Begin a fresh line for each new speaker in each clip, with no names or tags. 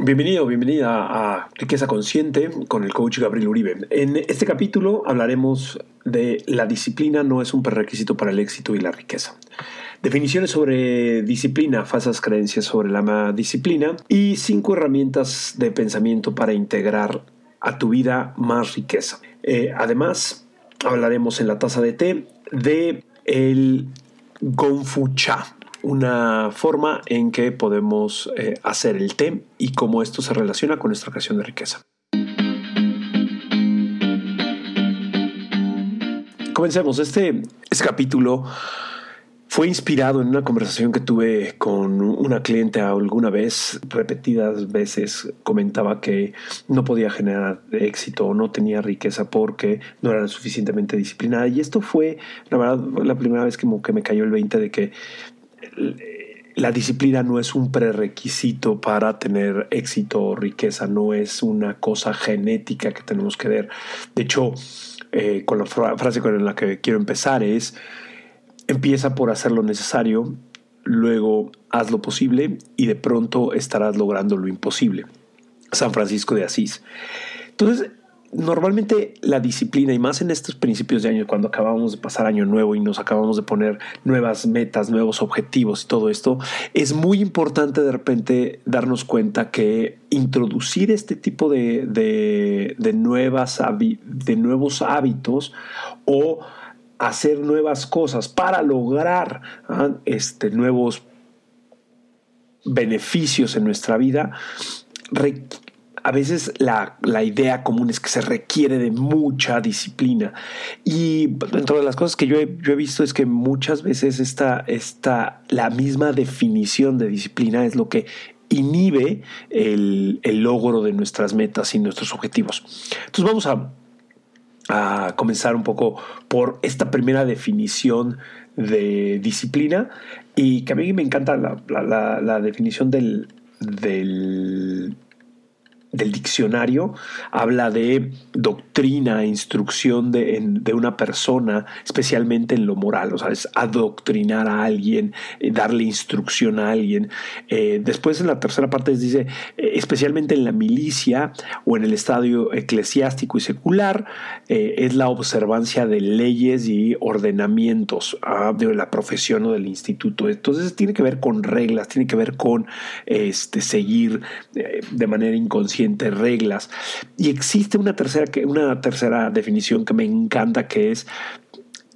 Bienvenido, bienvenida a Riqueza Consciente con el coach Gabriel Uribe. En este capítulo hablaremos de la disciplina no es un prerequisito para el éxito y la riqueza. Definiciones sobre disciplina, falsas creencias sobre la disciplina y cinco herramientas de pensamiento para integrar a tu vida más riqueza. Eh, además, hablaremos en la taza de té de el Gonfu Cha una forma en que podemos eh, hacer el té y cómo esto se relaciona con nuestra creación de riqueza. Comencemos. Este, este capítulo fue inspirado en una conversación que tuve con una cliente alguna vez, repetidas veces comentaba que no podía generar éxito o no tenía riqueza porque no era suficientemente disciplinada. Y esto fue, la verdad, la primera vez que me cayó el 20 de que la disciplina no es un prerequisito para tener éxito o riqueza, no es una cosa genética que tenemos que ver. De hecho, eh, con la frase con la que quiero empezar es, empieza por hacer lo necesario, luego haz lo posible y de pronto estarás logrando lo imposible. San Francisco de Asís. Entonces, normalmente la disciplina, y más en estos principios de año, cuando acabamos de pasar año nuevo y nos acabamos de poner nuevas metas, nuevos objetivos y todo esto, es muy importante de repente darnos cuenta que introducir este tipo de, de, nuevas, de nuevos hábitos o hacer nuevas cosas para lograr ¿ah? este, nuevos beneficios en nuestra vida a veces la, idea común es que se requiere de mucha disciplina. Y dentro de las cosas que yo he, visto es que muchas veces esta, esta, la misma definición de disciplina es lo que inhibe el, logro de nuestras metas y nuestros objetivos. Entonces vamos a, comenzar un poco por esta primera definición de disciplina y que a mí me encanta la, definición del, del del diccionario habla de doctrina, instrucción de, de, una persona, especialmente en lo moral, o sea, es adoctrinar a alguien, eh, darle instrucción a alguien. Eh, después en la tercera parte dice, eh, especialmente en la milicia o en el estadio eclesiástico y secular, es la observancia de leyes y ordenamientos ah, de la profesión o del instituto. Entonces tiene que ver con reglas, tiene que ver con este, seguir de manera inconsciente reglas. Y existe una tercera, una tercera definición que me encanta, que es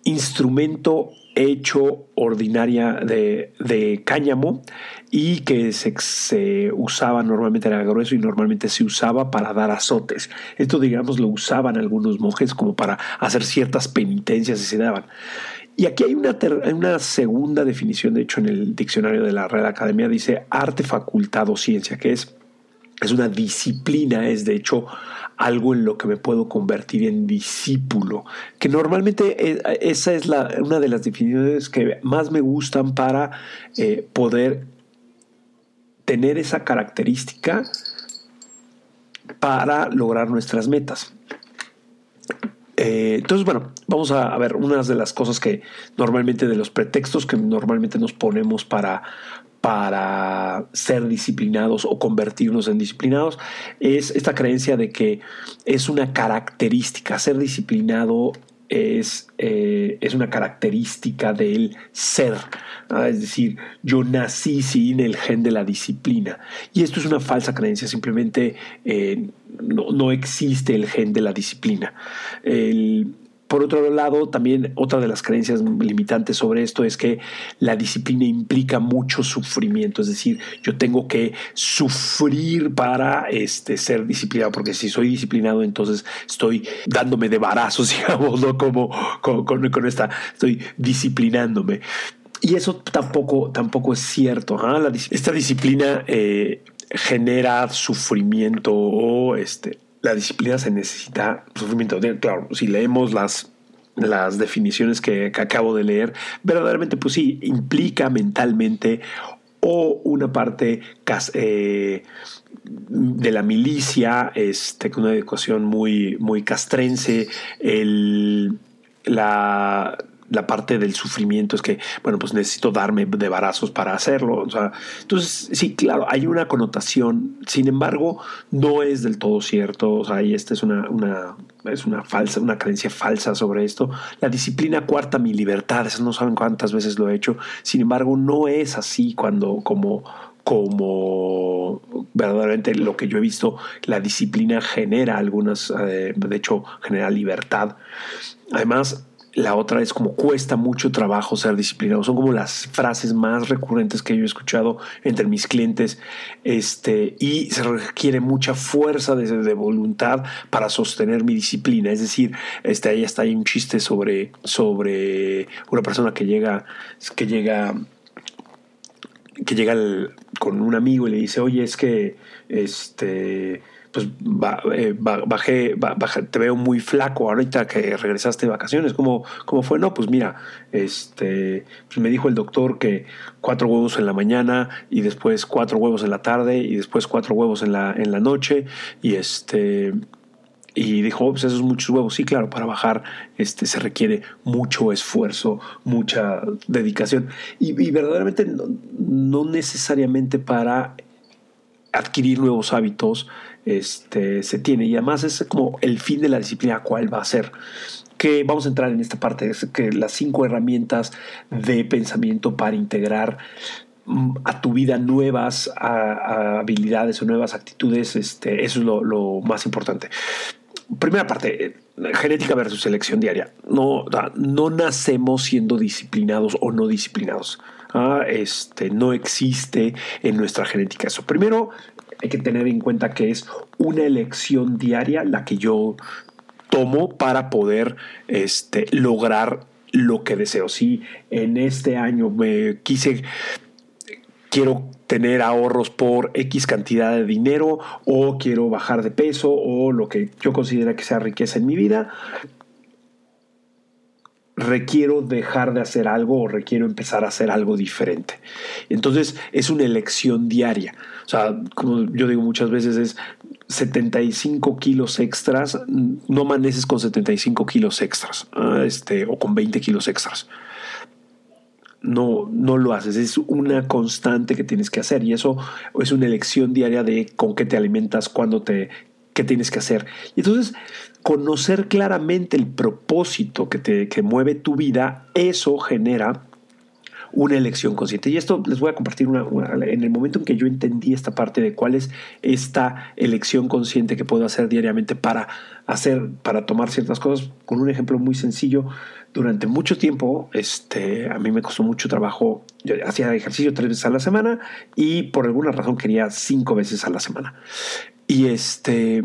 instrumento hecho ordinaria de, cáñamo y que se, usaba normalmente era grueso y normalmente se usaba para dar azotes. Esto, digamos, lo usaban algunos monjes como para hacer ciertas penitencias y se daban. Y aquí hay una, una segunda definición, de hecho, en el diccionario de la Real Academia dice arte, facultad o ciencia, que es es una disciplina, es de hecho algo en lo que me puedo convertir en discípulo, que normalmente eh, esa es la, una de las definiciones que más me gustan para eh, poder tener esa característica para lograr nuestras metas. Eh, entonces, bueno, vamos a, a, ver unas de las cosas que normalmente, de los pretextos que normalmente nos ponemos para, para ser disciplinados o convertirnos en disciplinados es esta creencia de que es una característica, ser disciplinado es, eh, es una característica del ser, es decir, yo nací sin el gen de la disciplina. Y esto es una falsa creencia, simplemente eh, no, no, existe el gen de la disciplina. El, por otro lado, también otra de las creencias limitantes sobre esto es que la disciplina implica mucho sufrimiento, es decir, yo tengo que sufrir para este, ser disciplinado, porque si soy disciplinado, entonces estoy dándome de barazos, digamos, ¿no? Como con, con, esta, estoy disciplinándome. Y eso tampoco, tampoco es cierto. esta disciplina eh, genera sufrimiento o este, la disciplina se necesita sufrimiento. Claro, si leemos las las definiciones que, acabo de leer, verdaderamente pues sí, implica mentalmente o una parte eh, de la milicia, este, con una educación muy, muy castrense, el, la, la parte del sufrimiento es que, bueno, pues necesito darme de barazos para hacerlo. O sea, entonces, sí, claro, hay una connotación, sin embargo, no es del todo cierto. O sea, y esta es una, una, es una falsa, una creencia falsa sobre esto. La disciplina cuarta mi libertad, eso no saben cuántas veces lo he hecho. Sin embargo, no es así cuando, como, como verdaderamente lo que yo he visto, la disciplina genera algunas, eh, de hecho, genera libertad. Además, la otra es como cuesta mucho trabajo ser disciplinado. Son como las frases más recurrentes que yo he escuchado entre mis clientes. Este, y se requiere mucha fuerza de, de voluntad para sostener mi disciplina. Es decir, este, ahí está ahí un chiste sobre, sobre una persona que llega, que llega, que llega con un amigo y le dice, oye, es que este pues eh, bajé, te veo muy flaco ahorita que regresaste de vacaciones. ¿Cómo, ¿Cómo fue? No, pues mira, este, pues me dijo el doctor que cuatro huevos en la mañana y después cuatro huevos en la tarde y después cuatro huevos en la, en la noche y este... Y dijo, oh, pues esos muchos huevos. Sí, claro, para bajar este, se requiere mucho esfuerzo, mucha dedicación. Y, verdaderamente no, necesariamente para adquirir nuevos hábitos este, se tiene. Y además es como el fin de la disciplina, cuál va a ser. Que vamos a entrar en esta parte, es que las cinco herramientas de pensamiento para integrar mm, a tu vida nuevas habilidades o nuevas actitudes, este, eso es lo, más importante. Primera parte, genética versus selección diaria. No, no nacemos siendo disciplinados o no disciplinados. Ah, este, no existe en nuestra genética eso. Primero, hay que tener en cuenta que es una elección diaria la que yo tomo para poder este, lograr lo que deseo. Si en este año me quise, quiero tener ahorros por X cantidad de dinero o quiero bajar de peso o lo que yo considero que sea riqueza en mi vida, requiero dejar de hacer algo o requiero empezar a hacer algo diferente. Entonces es una elección diaria. O sea, como yo digo muchas veces es 75 kilos extras, no amaneces con 75 kilos extras ah, este, o con 20 kilos extras. No, no lo haces, es una constante que tienes que hacer y eso es una elección diaria de con qué te alimentas, cuándo te, qué tienes que hacer. Y entonces, conocer claramente el propósito que, te, que mueve tu vida, eso genera una elección consciente. Y esto les voy a compartir una, en el momento en que yo entendí esta parte de cuál es esta elección consciente que puedo hacer diariamente para hacer, para tomar ciertas cosas, con un ejemplo muy sencillo. Durante mucho tiempo, este, a mí me costó mucho trabajo. Yo hacía ejercicio tres veces a la semana y por alguna razón quería cinco veces a la semana. Y este,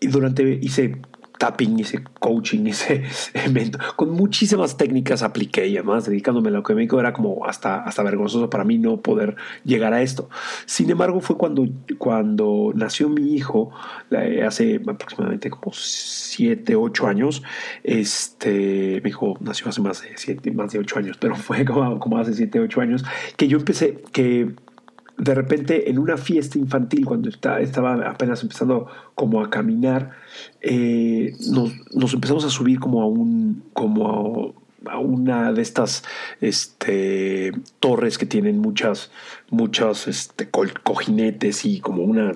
y durante, hice tapping, hice coaching, hice evento, con muchísimas técnicas apliqué y además dedicándome a lo que me dijo era como hasta, hasta vergonzoso para mí no poder llegar a esto. Sin embargo, fue cuando, cuando nació mi hijo, hace aproximadamente como 7, 8 años, este, mi hijo nació hace más de 7, más de 8 años, pero fue como, como hace 7, 8 años, que yo empecé, que de repente en una fiesta infantil, cuando estaba apenas empezando como a caminar, eh, nos, empezamos a subir como a un, como a, una de estas este, torres que tienen muchas, muchos este, cojinetes y como una,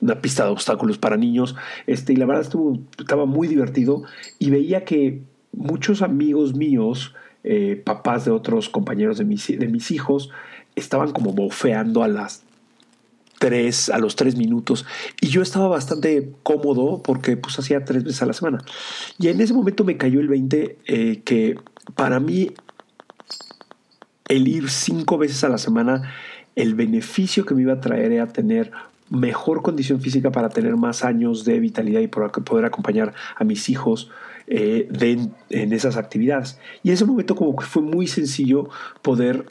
una, pista de obstáculos para niños. Este, y la verdad estuvo, estaba muy divertido y veía que muchos amigos míos, eh, papás de otros compañeros de mis, de mis hijos, estaban como bofeando a las tres, a los tres minutos. Y yo estaba bastante cómodo porque pues hacía tres veces a la semana. Y en ese momento me cayó el 20 eh, que para mí el ir cinco veces a la semana, el beneficio que me iba a traer era tener mejor condición física para tener más años de vitalidad y poder acompañar a mis hijos eh, en esas actividades. Y en ese momento como que fue muy sencillo poder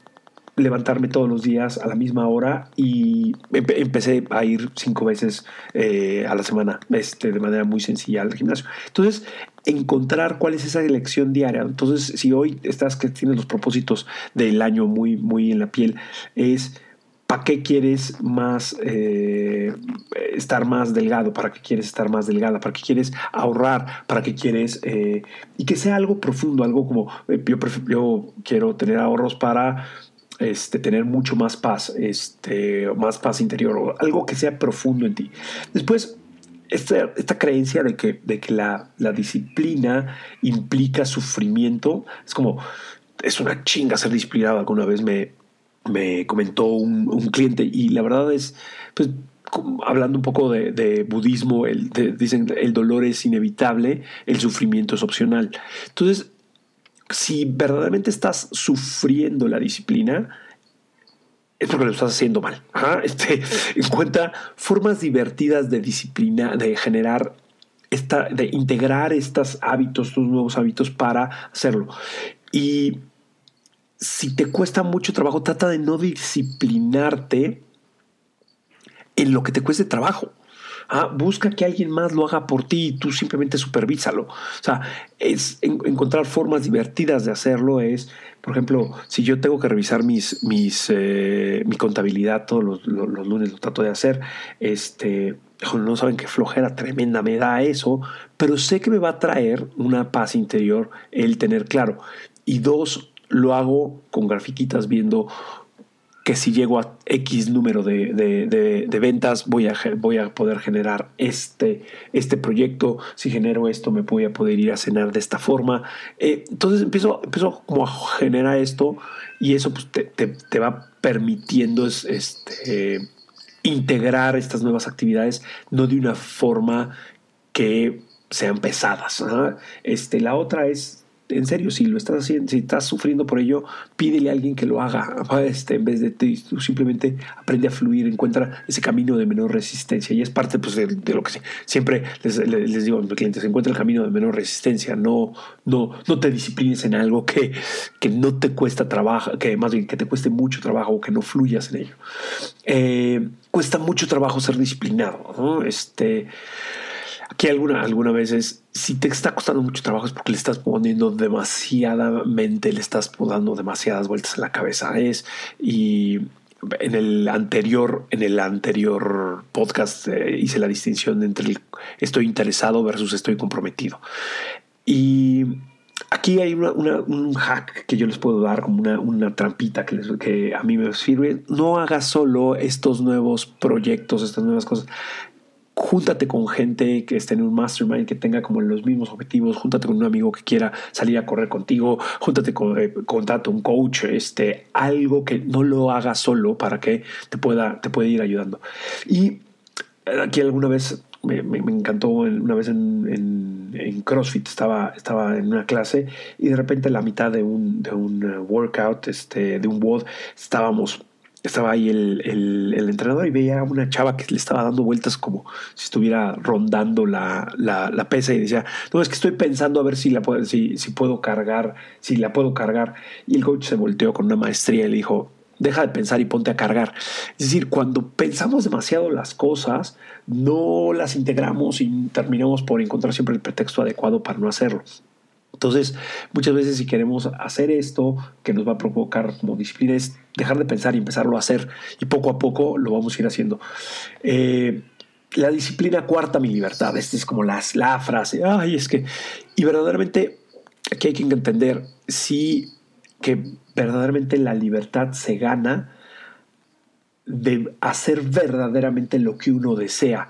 levantarme todos los días a la misma hora y empecé a ir cinco veces eh, a la semana este, de manera muy sencilla al gimnasio. Entonces, encontrar cuál es esa elección diaria. Entonces, si hoy estás que tienes los propósitos del año muy, muy en la piel, es ¿para qué quieres más eh, estar más delgado? ¿Para qué quieres estar más delgada? ¿Para qué quieres ahorrar? ¿Para qué quieres? Eh, y que sea algo profundo, algo como yo, yo quiero tener ahorros para este, tener mucho más paz, este, más paz interior, o algo que sea profundo en ti. Después, esta, esta creencia de que, de que la, la, disciplina implica sufrimiento, es como, es una chinga ser disciplinado. Alguna vez me, me comentó un, un cliente y la verdad es, pues, hablando un poco de, budismo, el, dicen el dolor es inevitable, el sufrimiento es opcional. Entonces, si verdaderamente estás sufriendo la disciplina, es porque lo estás haciendo mal. Este, encuentra formas divertidas de disciplina, de generar, esta, de integrar estos hábitos, estos nuevos hábitos para hacerlo. Y si te cuesta mucho trabajo, trata de no disciplinarte en lo que te cueste trabajo. Ah, busca que alguien más lo haga por ti y tú simplemente supervísalo. O sea, es encontrar formas divertidas de hacerlo. Es, por ejemplo, si yo tengo que revisar mis, mis, eh, mi contabilidad todos los, lunes, lo trato de hacer. Este, no saben qué flojera tremenda me da eso, pero sé que me va a traer una paz interior el tener claro. Y dos, lo hago con grafiquitas viendo que si llego a X número de, ventas voy a, voy a poder generar este, este proyecto, si genero esto me voy a poder ir a cenar de esta forma. Eh, entonces empiezo, empiezo como a generar esto y eso pues, te, va permitiendo este, integrar estas nuevas actividades, no de una forma que sean pesadas. Este, la otra es en serio, si lo estás haciendo, si estás sufriendo por ello, pídele a alguien que lo haga, este, en vez de ti, tú simplemente aprende a fluir, encuentra ese camino de menor resistencia y es parte pues, de, lo que siempre les, digo a mis clientes, encuentra el camino de menor resistencia, no, no, no te disciplines en algo que, que no te cuesta trabajo, que más bien que te cueste mucho trabajo o que no fluyas en ello. Eh, cuesta mucho trabajo ser disciplinado. Este, Aquí alguna, alguna veces, si te está costando mucho trabajo es porque le estás poniendo demasiadamente, le estás dando demasiadas vueltas en la cabeza. Es, y en el anterior, en el anterior podcast eh, hice la distinción entre estoy interesado versus estoy comprometido. Y aquí hay un hack que yo les puedo dar como una, una trampita que, que, a mí me sirve. No hagas solo estos nuevos proyectos, estas nuevas cosas júntate con gente que esté en un mastermind, que tenga como los mismos objetivos, júntate con un amigo que quiera salir a correr contigo, júntate con, eh, un coach, este, algo que no lo haga solo para que te pueda, te ir ayudando. Y aquí alguna vez me, encantó una vez en, CrossFit, estaba, estaba en una clase y de repente la mitad de un, de un uh, workout, este, de un WOD, estábamos estaba ahí el, el, entrenador y veía a una chava que le estaba dando vueltas como si estuviera rondando la, la, pesa y decía, no, es que estoy pensando a ver si, la puedo, si, si puedo cargar, si la puedo cargar. Y el coach se volteó con una maestría y le dijo, deja de pensar y ponte a cargar. Es decir, cuando pensamos demasiado las cosas, no las integramos y terminamos por encontrar siempre el pretexto adecuado para no hacerlo. Entonces, muchas veces si queremos hacer esto que nos va a provocar como disciplina es dejar de pensar y empezarlo a hacer y poco a poco lo vamos a ir haciendo. Eh, la disciplina cuarta mi libertad. Esta es como la, frase. Ay, es que... Y verdaderamente aquí hay que entender sí que verdaderamente la libertad se gana de hacer verdaderamente lo que uno desea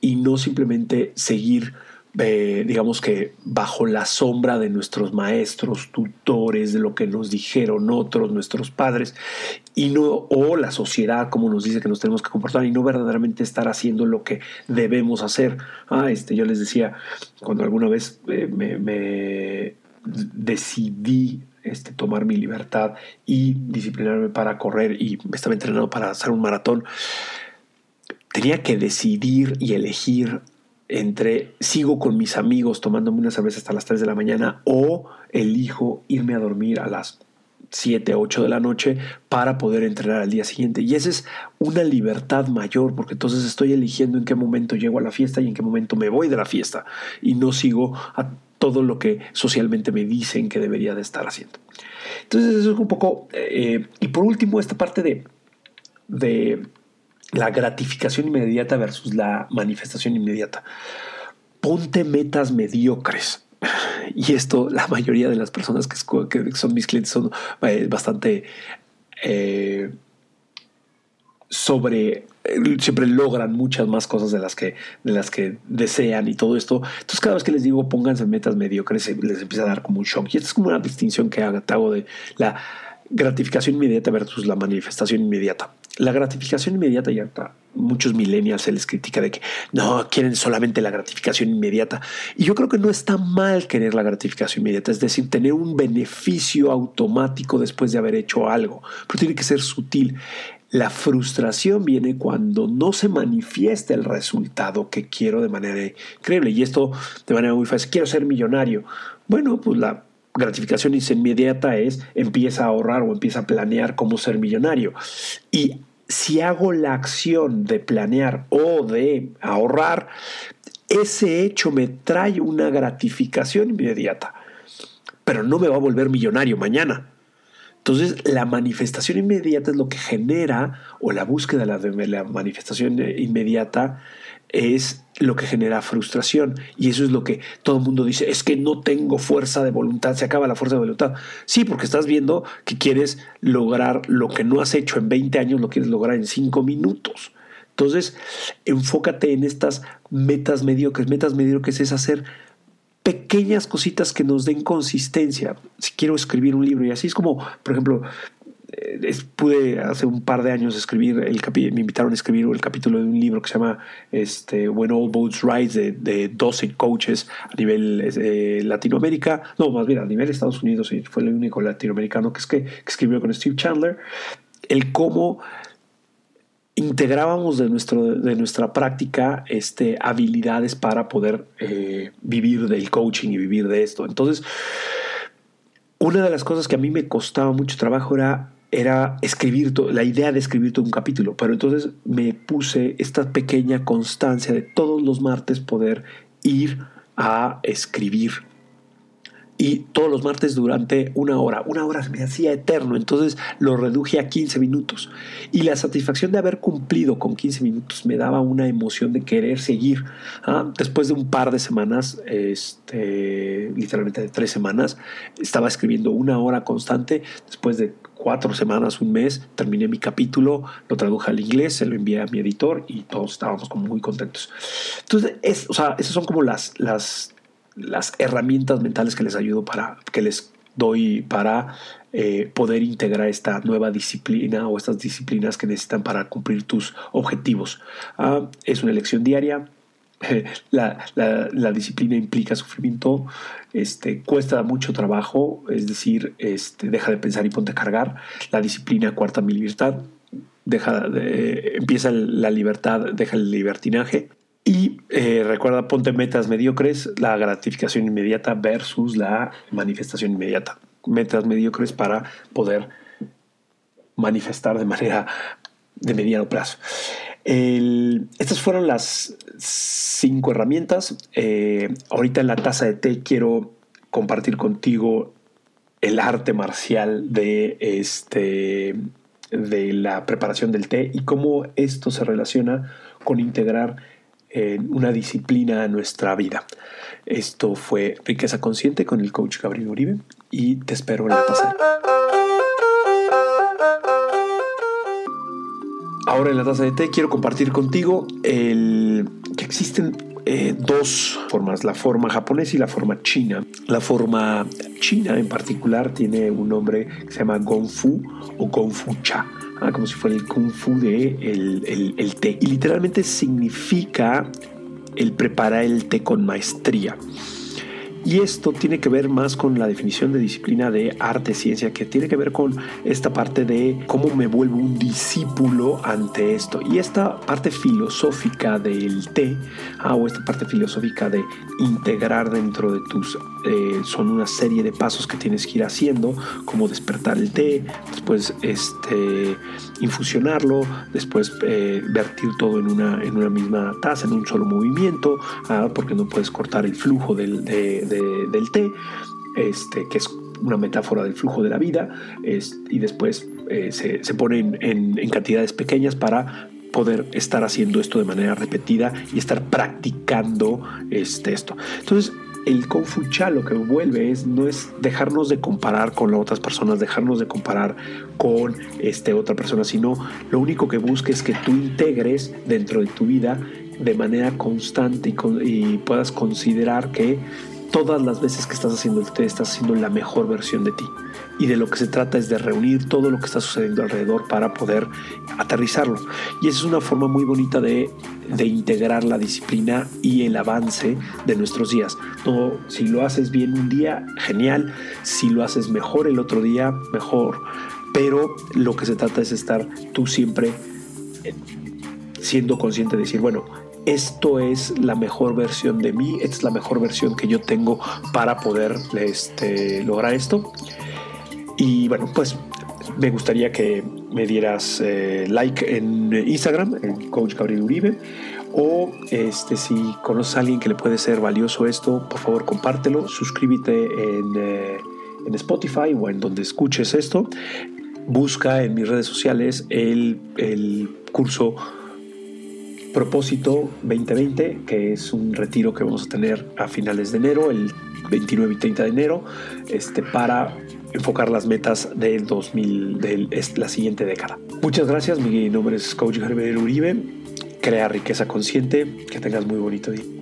y no simplemente seguir digamos que bajo la sombra de nuestros maestros, tutores, de lo que nos dijeron otros, nuestros padres, y no, o la sociedad, como nos dice que nos tenemos que comportar, y no verdaderamente estar haciendo lo que debemos hacer. Ah, este, yo les decía, cuando alguna vez eh, me, decidí este, tomar mi libertad y disciplinarme para correr y me estaba entrenando para hacer un maratón, tenía que decidir y elegir entre sigo con mis amigos tomándome una cerveza hasta las 3 de la mañana o elijo irme a dormir a las 7, 8 de la noche para poder entrenar al día siguiente. Y esa es una libertad mayor, porque entonces estoy eligiendo en qué momento llego a la fiesta y en qué momento me voy de la fiesta. Y no sigo a todo lo que socialmente me dicen que debería de estar haciendo. Entonces eso es un poco... Eh, y por último, esta parte de, de la gratificación inmediata versus la manifestación inmediata. Ponte metas mediocres. Y esto, la mayoría de las personas que, son mis clientes son eh, bastante eh, sobre eh, siempre logran muchas más cosas de las que de las que desean y todo esto. Entonces cada vez que les digo pónganse metas mediocres les empieza a dar como un shock. Y esta es como una distinción que hago de la gratificación inmediata versus la manifestación inmediata. La gratificación inmediata ya está. Muchos millennials se les critica de que no quieren solamente la gratificación inmediata. Y yo creo que no está mal querer la gratificación inmediata, es decir, tener un beneficio automático después de haber hecho algo, pero tiene que ser sutil. La frustración viene cuando no se manifiesta el resultado que quiero de manera increíble. Y esto de manera muy fácil. Quiero ser millonario. Bueno, pues la gratificación inmediata es empieza a ahorrar o empieza a planear cómo ser millonario. Y si hago la acción de planear o de ahorrar, ese hecho me trae una gratificación inmediata, pero no me va a volver millonario mañana. Entonces, la manifestación inmediata es lo que genera, o la búsqueda de la manifestación inmediata es lo que genera frustración. Y eso es lo que todo el mundo dice, es que no tengo fuerza de voluntad, se acaba la fuerza de voluntad. Sí, porque estás viendo que quieres lograr lo que no has hecho en 20 años, lo quieres lograr en 5 minutos. Entonces, enfócate en estas metas mediocres. Metas mediocres es hacer pequeñas cositas que nos den consistencia. Si quiero escribir un libro y así es como, por ejemplo, eh, pude hace un par de años escribir, el me invitaron a escribir el capítulo de un libro que se llama este, When All Boats Rise de, 12 coaches a nivel eh, Latinoamérica, no, más bien a nivel Estados Unidos, y fue el único latinoamericano que, es que, escribió con Steve Chandler, el cómo integrábamos de, nuestro, de nuestra práctica este, habilidades para poder eh, vivir del coaching y vivir de esto. Entonces, una de las cosas que a mí me costaba mucho trabajo era era escribir la idea de escribir todo un capítulo, pero entonces me puse esta pequeña constancia de todos los martes poder ir a escribir y todos los martes durante una hora. Una hora se me hacía eterno, entonces lo reduje a 15 minutos. Y la satisfacción de haber cumplido con 15 minutos me daba una emoción de querer seguir. ¿ah? Después de un par de semanas, este, literalmente de tres semanas, estaba escribiendo una hora constante. Después de cuatro semanas, un mes, terminé mi capítulo, lo traduje al inglés, se lo envié a mi editor y todos estábamos como muy contentos. Entonces, es, o sea, esas son como las, las las herramientas mentales que les ayudo para, que les doy para eh, poder integrar esta nueva disciplina o estas disciplinas que necesitan para cumplir tus objetivos. Ah, es una elección diaria. La, la, disciplina implica sufrimiento, este, cuesta mucho trabajo, es decir, este, deja de pensar y ponte a cargar. La disciplina cuarta mi libertad, deja de, empieza la libertad, deja el libertinaje. Y eh, recuerda, ponte metas mediocres, la gratificación inmediata versus la manifestación inmediata. Metas mediocres para poder manifestar de manera de mediano plazo. estas fueron las cinco herramientas. Eh, ahorita en la taza de té quiero compartir contigo el arte marcial de, este, de la preparación del té y cómo esto se relaciona con integrar una disciplina a nuestra vida. Esto fue Riqueza Consciente con el coach Gabriel Uribe y te espero en la taza. Ahora en la taza de té quiero compartir contigo el, que existen eh, dos formas, la forma japonesa y la forma china. La forma china en particular tiene un nombre que se llama Gongfu o Gongfu Cha Ah, como si fuera el kung fu de el, el, té. Y literalmente significa el preparar el té con maestría. Y esto tiene que ver más con la definición de disciplina de arte, ciencia, que tiene que ver con esta parte de cómo me vuelvo un discípulo ante esto. Y esta parte filosófica del té, ah, o esta parte filosófica de integrar dentro de tus, eh, son una serie de pasos que tienes que ir haciendo, como despertar el té, después este, infusionarlo, después eh, vertir todo en una, en una misma taza, en un solo movimiento, ah, porque no puedes cortar el flujo del, del té, este, que es una metáfora del flujo de la vida, y después eh, se, se pone en, cantidades pequeñas para poder estar haciendo esto de manera repetida y estar practicando este, esto. Entonces, el Confucha lo que vuelve es no es dejarnos de comparar con las otras personas, dejarnos de comparar con este, otra persona, sino lo único que busca es que tú integres dentro de tu vida de manera constante y puedas considerar que todas las veces que estás haciendo el té estás haciendo la mejor versión de ti. Y de lo que se trata es de reunir todo lo que está sucediendo alrededor para poder aterrizarlo. Y esa es una forma muy bonita de, de integrar la disciplina y el avance de nuestros días. No, si lo haces bien un día, genial. Si lo haces mejor el otro día, mejor. Pero lo que se trata es estar tú siempre eh, siendo consciente de decir, bueno, esto es la mejor versión de mí, es la mejor versión que yo tengo para poder este, lograr esto. Y bueno, pues me gustaría que me dieras eh, like en Instagram, en Coach Gabriel Uribe. O este, si conoces a alguien que le puede ser valioso esto, por favor compártelo. Suscríbete en, eh, en Spotify o en donde escuches esto. Busca en mis redes sociales el, el curso Propósito 2020, que es un retiro que vamos a tener a finales de enero, el 29 y 30 de enero, este, para enfocar las metas del 2000, de la siguiente década. Muchas gracias, mi nombre es Coach Gabriel Uribe, crea riqueza consciente, que tengas muy bonito día.